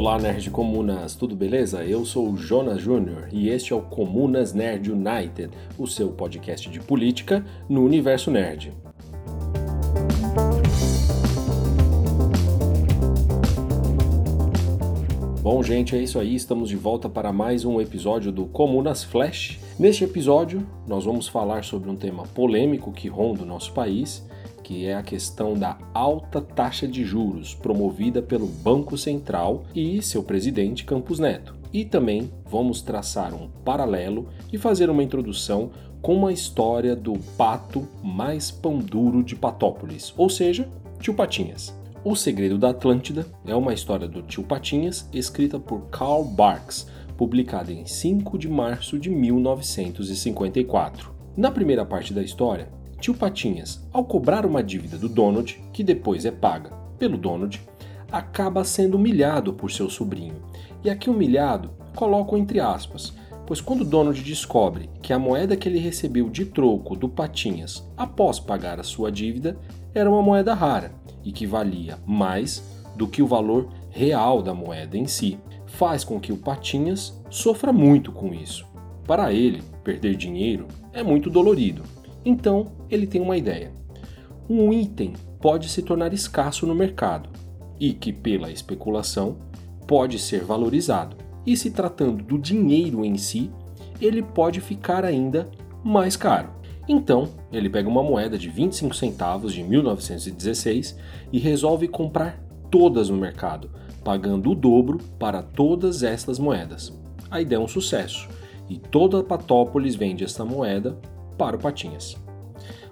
Olá, Nerd Comunas, tudo beleza? Eu sou o Jonas Júnior e este é o Comunas Nerd United, o seu podcast de política no universo nerd. Bom, gente, é isso aí. Estamos de volta para mais um episódio do Comunas Flash. Neste episódio, nós vamos falar sobre um tema polêmico que ronda o nosso país, que é a questão da alta taxa de juros promovida pelo Banco Central e seu presidente Campos Neto. E também vamos traçar um paralelo e fazer uma introdução com a história do pato mais pão duro de Patópolis, ou seja, Tio Patinhas. O Segredo da Atlântida é uma história do Tio Patinhas escrita por Karl Barks, publicada em 5 de março de 1954. Na primeira parte da história, Tio Patinhas, ao cobrar uma dívida do Donald, que depois é paga pelo Donald, acaba sendo humilhado por seu sobrinho. E aqui humilhado coloco entre aspas, pois quando Donald descobre que a moeda que ele recebeu de troco do Patinhas após pagar a sua dívida era uma moeda rara e que valia mais do que o valor real da moeda em si, faz com que o Patinhas sofra muito com isso. Para ele, perder dinheiro é muito dolorido. Então, ele tem uma ideia. Um item pode se tornar escasso no mercado e que, pela especulação, pode ser valorizado. E se tratando do dinheiro em si, ele pode ficar ainda mais caro. Então, ele pega uma moeda de 25 centavos de 1916 e resolve comprar todas no mercado, pagando o dobro para todas estas moedas. A ideia é um sucesso e toda Patópolis vende esta moeda para o Patinhas.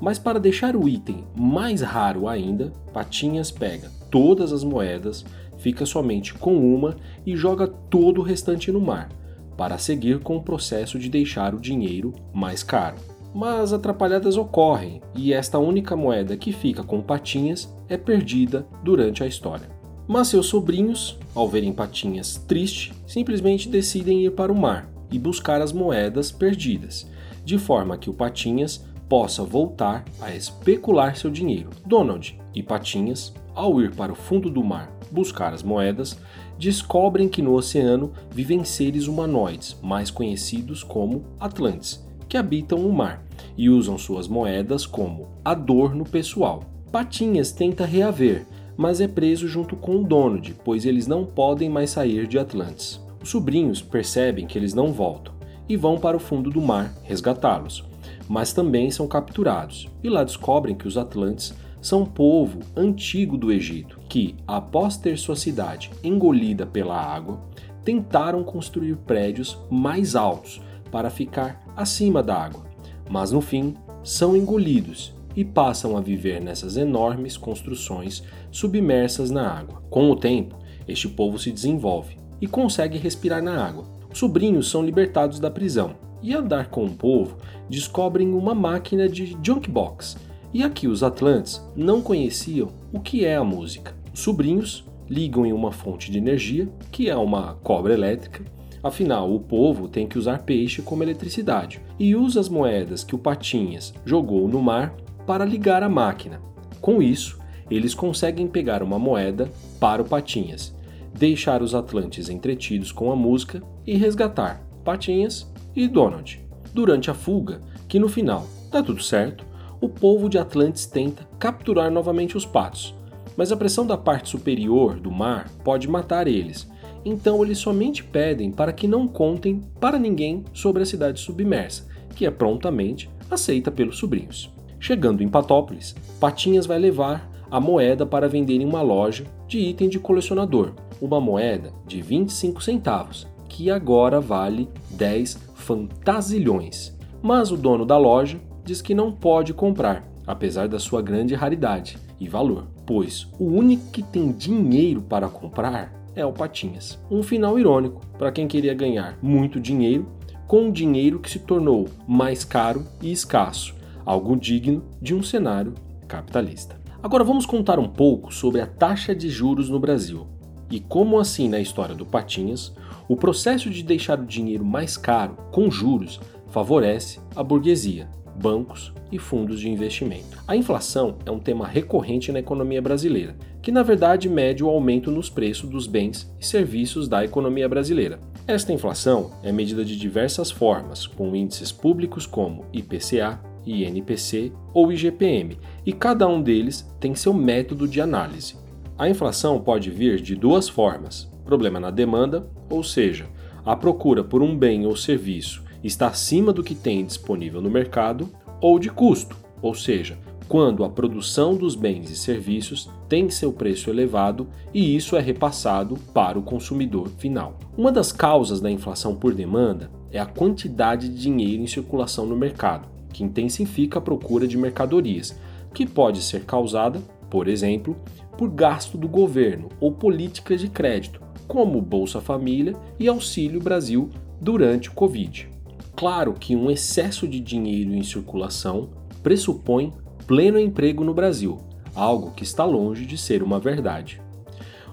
Mas para deixar o item mais raro ainda, Patinhas pega todas as moedas, fica somente com uma e joga todo o restante no mar, para seguir com o processo de deixar o dinheiro mais caro. Mas atrapalhadas ocorrem e esta única moeda que fica com Patinhas é perdida durante a história. Mas seus sobrinhos, ao verem Patinhas triste, simplesmente decidem ir para o mar e buscar as moedas perdidas, de forma que o Patinhas possa voltar a especular seu dinheiro. Donald e Patinhas, ao ir para o fundo do mar buscar as moedas, descobrem que no oceano vivem seres humanoides, mais conhecidos como Atlantes, que habitam o mar e usam suas moedas como adorno pessoal. Patinhas tenta reaver, mas é preso junto com Donald, pois eles não podem mais sair de Atlantis. Os sobrinhos percebem que eles não voltam e vão para o fundo do mar resgatá-los, mas também são capturados e lá descobrem que os Atlantes são um povo antigo do Egito que, após ter sua cidade engolida pela água, tentaram construir prédios mais altos para ficar acima da água, mas no fim são engolidos e passam a viver nessas enormes construções submersas na água. Com o tempo, este povo se desenvolve e consegue respirar na água. Os sobrinhos são libertados da prisão e, andar com o povo, descobrem uma máquina de junkbox. E aqui os Atlantes não conheciam o que é a música. Os sobrinhos ligam em uma fonte de energia, que é uma cobra elétrica, Afinal, o povo tem que usar peixe como eletricidade e usa as moedas que o Patinhas jogou no mar para ligar a máquina. Com isso, eles conseguem pegar uma moeda para o Patinhas, deixar os Atlantes entretidos com a música e resgatar Patinhas e Donald. Durante a fuga, que no final dá tudo certo, o povo de Atlantes tenta capturar novamente os patos, mas a pressão da parte superior do mar pode matar eles então eles somente pedem para que não contem para ninguém sobre a cidade submersa, que é prontamente aceita pelos sobrinhos. Chegando em Patópolis, Patinhas vai levar a moeda para vender em uma loja de item de colecionador, uma moeda de 25 centavos, que agora vale 10 fantasilhões. Mas o dono da loja diz que não pode comprar, apesar da sua grande raridade e valor, pois o único que tem dinheiro para comprar é o Patinhas. Um final irônico para quem queria ganhar muito dinheiro com dinheiro que se tornou mais caro e escasso, algo digno de um cenário capitalista. Agora vamos contar um pouco sobre a taxa de juros no Brasil e como assim na história do Patinhas, o processo de deixar o dinheiro mais caro com juros favorece a burguesia, bancos e fundos de investimento. A inflação é um tema recorrente na economia brasileira, que na verdade mede o aumento nos preços dos bens e serviços da economia brasileira. Esta inflação é medida de diversas formas, com índices públicos como IPCA, INPC ou IGPM, e cada um deles tem seu método de análise. A inflação pode vir de duas formas: problema na demanda, ou seja, a procura por um bem ou serviço está acima do que tem disponível no mercado, ou de custo, ou seja, quando a produção dos bens e serviços tem seu preço elevado e isso é repassado para o consumidor final. Uma das causas da inflação por demanda é a quantidade de dinheiro em circulação no mercado, que intensifica a procura de mercadorias, que pode ser causada, por exemplo, por gasto do governo ou políticas de crédito, como Bolsa Família e Auxílio Brasil durante o Covid. Claro que um excesso de dinheiro em circulação pressupõe pleno emprego no Brasil, algo que está longe de ser uma verdade.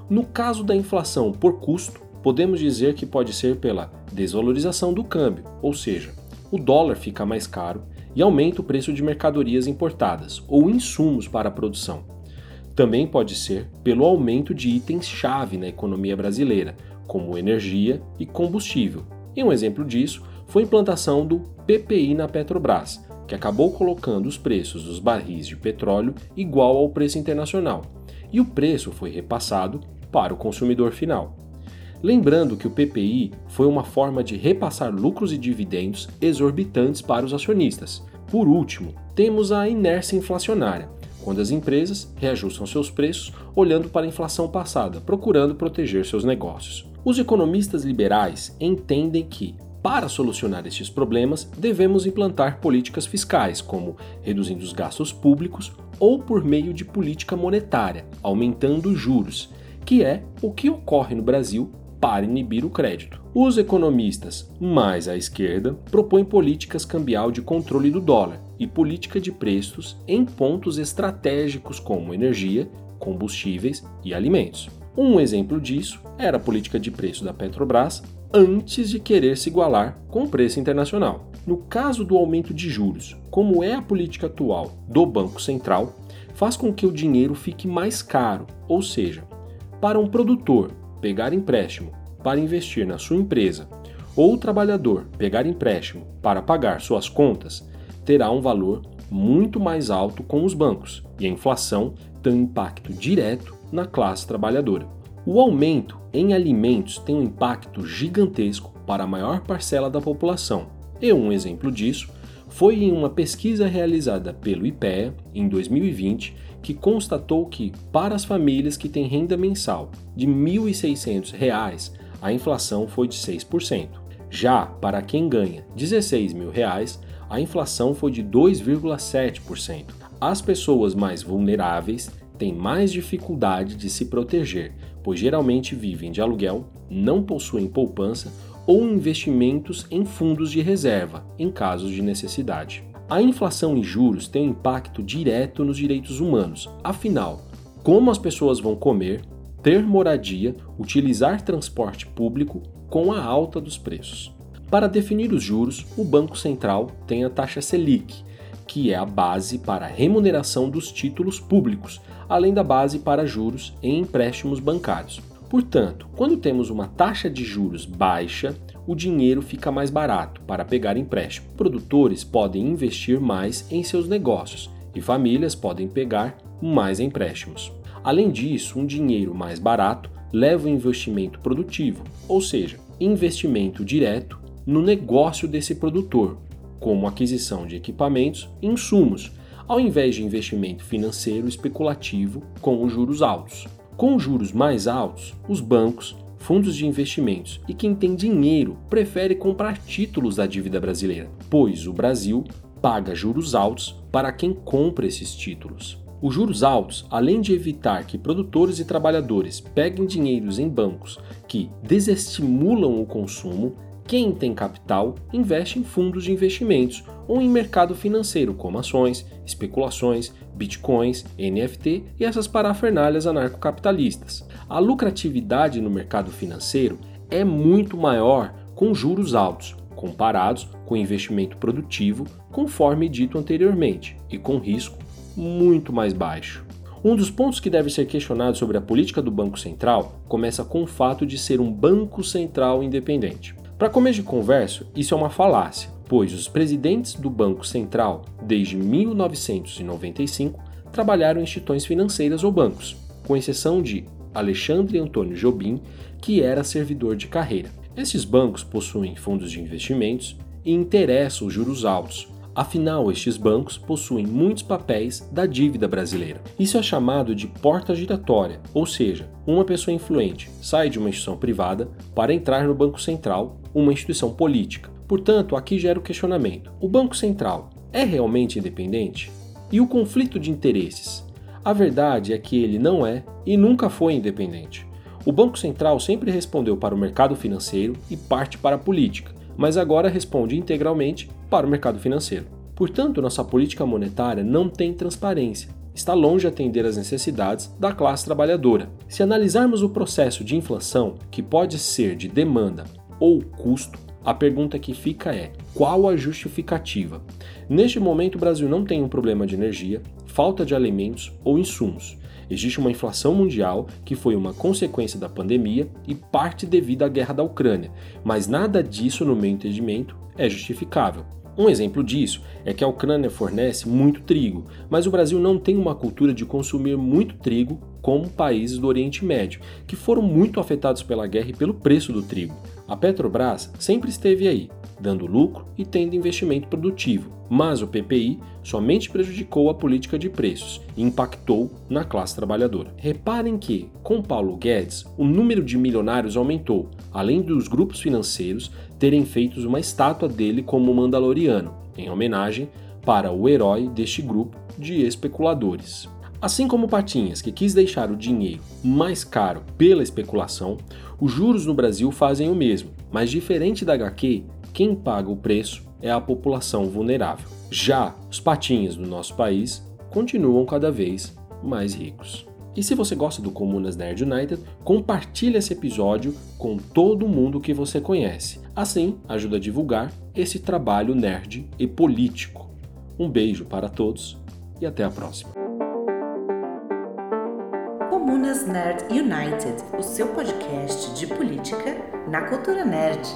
No caso da inflação por custo, podemos dizer que pode ser pela desvalorização do câmbio, ou seja, o dólar fica mais caro e aumenta o preço de mercadorias importadas ou insumos para a produção. Também pode ser pelo aumento de itens-chave na economia brasileira, como energia e combustível. E um exemplo disso foi a implantação do PPI na Petrobras, que acabou colocando os preços dos barris de petróleo igual ao preço internacional, e o preço foi repassado para o consumidor final. Lembrando que o PPI foi uma forma de repassar lucros e dividendos exorbitantes para os acionistas. Por último, temos a inércia inflacionária, quando as empresas reajustam seus preços olhando para a inflação passada, procurando proteger seus negócios. Os economistas liberais entendem que, para solucionar estes problemas, devemos implantar políticas fiscais, como reduzindo os gastos públicos ou por meio de política monetária, aumentando os juros, que é o que ocorre no Brasil para inibir o crédito. Os economistas mais à esquerda propõem políticas cambial de controle do dólar e política de preços em pontos estratégicos como energia, combustíveis e alimentos. Um exemplo disso era a política de preço da Petrobras antes de querer se igualar com o preço internacional. No caso do aumento de juros, como é a política atual do Banco Central, faz com que o dinheiro fique mais caro, ou seja, para um produtor pegar empréstimo para investir na sua empresa ou o trabalhador pegar empréstimo para pagar suas contas, terá um valor muito mais alto com os bancos e a inflação tem um impacto direto na classe trabalhadora. O aumento em alimentos tem um impacto gigantesco para a maior parcela da população. E um exemplo disso foi em uma pesquisa realizada pelo IPEA em 2020 que constatou que, para as famílias que têm renda mensal de R$ 1.600, a inflação foi de 6%. Já para quem ganha 16 mil reais, a inflação foi de 2,7%. As pessoas mais vulneráveis têm mais dificuldade de se proteger, pois geralmente vivem de aluguel, não possuem poupança ou investimentos em fundos de reserva, em casos de necessidade. A inflação e juros tem um impacto direto nos direitos humanos. Afinal, como as pessoas vão comer, ter moradia, utilizar transporte público com a alta dos preços. Para definir os juros, o Banco Central tem a taxa Selic, que é a base para a remuneração dos títulos públicos, além da base para juros em empréstimos bancários. Portanto, quando temos uma taxa de juros baixa, o dinheiro fica mais barato para pegar empréstimo. Produtores podem investir mais em seus negócios e famílias podem pegar mais empréstimos. Além disso, um dinheiro mais barato leva o investimento produtivo, ou seja, investimento direto no negócio desse produtor, como aquisição de equipamentos e insumos, ao invés de investimento financeiro especulativo com os juros altos. Com juros mais altos, os bancos fundos de investimentos e quem tem dinheiro prefere comprar títulos da dívida brasileira, pois o Brasil paga juros altos para quem compra esses títulos. Os juros altos, além de evitar que produtores e trabalhadores peguem dinheiros em bancos que desestimulam o consumo, quem tem capital investe em fundos de investimentos ou em mercado financeiro, como ações, especulações, bitcoins, NFT e essas parafernalhas anarcocapitalistas. A lucratividade no mercado financeiro é muito maior com juros altos, comparados com investimento produtivo, conforme dito anteriormente, e com risco muito mais baixo. Um dos pontos que deve ser questionado sobre a política do Banco Central começa com o fato de ser um banco central independente. Para começo de conversa, isso é uma falácia, pois os presidentes do Banco Central, desde 1995, trabalharam em instituições financeiras ou bancos, com exceção de Alexandre Antônio Jobim, que era servidor de carreira. Esses bancos possuem fundos de investimentos e interessam os juros altos, Afinal, estes bancos possuem muitos papéis da dívida brasileira. Isso é chamado de porta giratória, ou seja, uma pessoa influente sai de uma instituição privada para entrar no Banco Central, uma instituição política. Portanto, aqui gera o questionamento: o Banco Central é realmente independente? E o conflito de interesses? A verdade é que ele não é e nunca foi independente. O Banco Central sempre respondeu para o mercado financeiro e parte para a política, mas agora responde integralmente para o mercado financeiro. Portanto, nossa política monetária não tem transparência, está longe de atender às necessidades da classe trabalhadora. Se analisarmos o processo de inflação, que pode ser de demanda ou custo, a pergunta que fica é: qual a justificativa? Neste momento, o Brasil não tem um problema de energia, falta de alimentos ou insumos. Existe uma inflação mundial que foi uma consequência da pandemia e parte devido à guerra da Ucrânia, mas nada disso, no meu entendimento, é justificável. Um exemplo disso é que a Ucrânia fornece muito trigo, mas o Brasil não tem uma cultura de consumir muito trigo como países do Oriente Médio, que foram muito afetados pela guerra e pelo preço do trigo. A Petrobras sempre esteve aí, dando lucro e tendo investimento produtivo, mas o PPI somente prejudicou a política de preços e impactou na classe trabalhadora. Reparem que, com Paulo Guedes, o número de milionários aumentou, além dos grupos financeiros terem feito uma estátua dele como Mandaloriano, em homenagem para o herói deste grupo de especuladores. Assim como Patinhas, que quis deixar o dinheiro mais caro pela especulação, os juros no Brasil fazem o mesmo, mas diferente da HQ, quem paga o preço é a população vulnerável. Já os patinhas do nosso país continuam cada vez mais ricos. E se você gosta do Comunas Nerd United, compartilhe esse episódio com todo mundo que você conhece. Assim, ajuda a divulgar esse trabalho nerd e político. Um beijo para todos e até a próxima. Comunas Nerd United, o seu podcast de política na cultura nerd.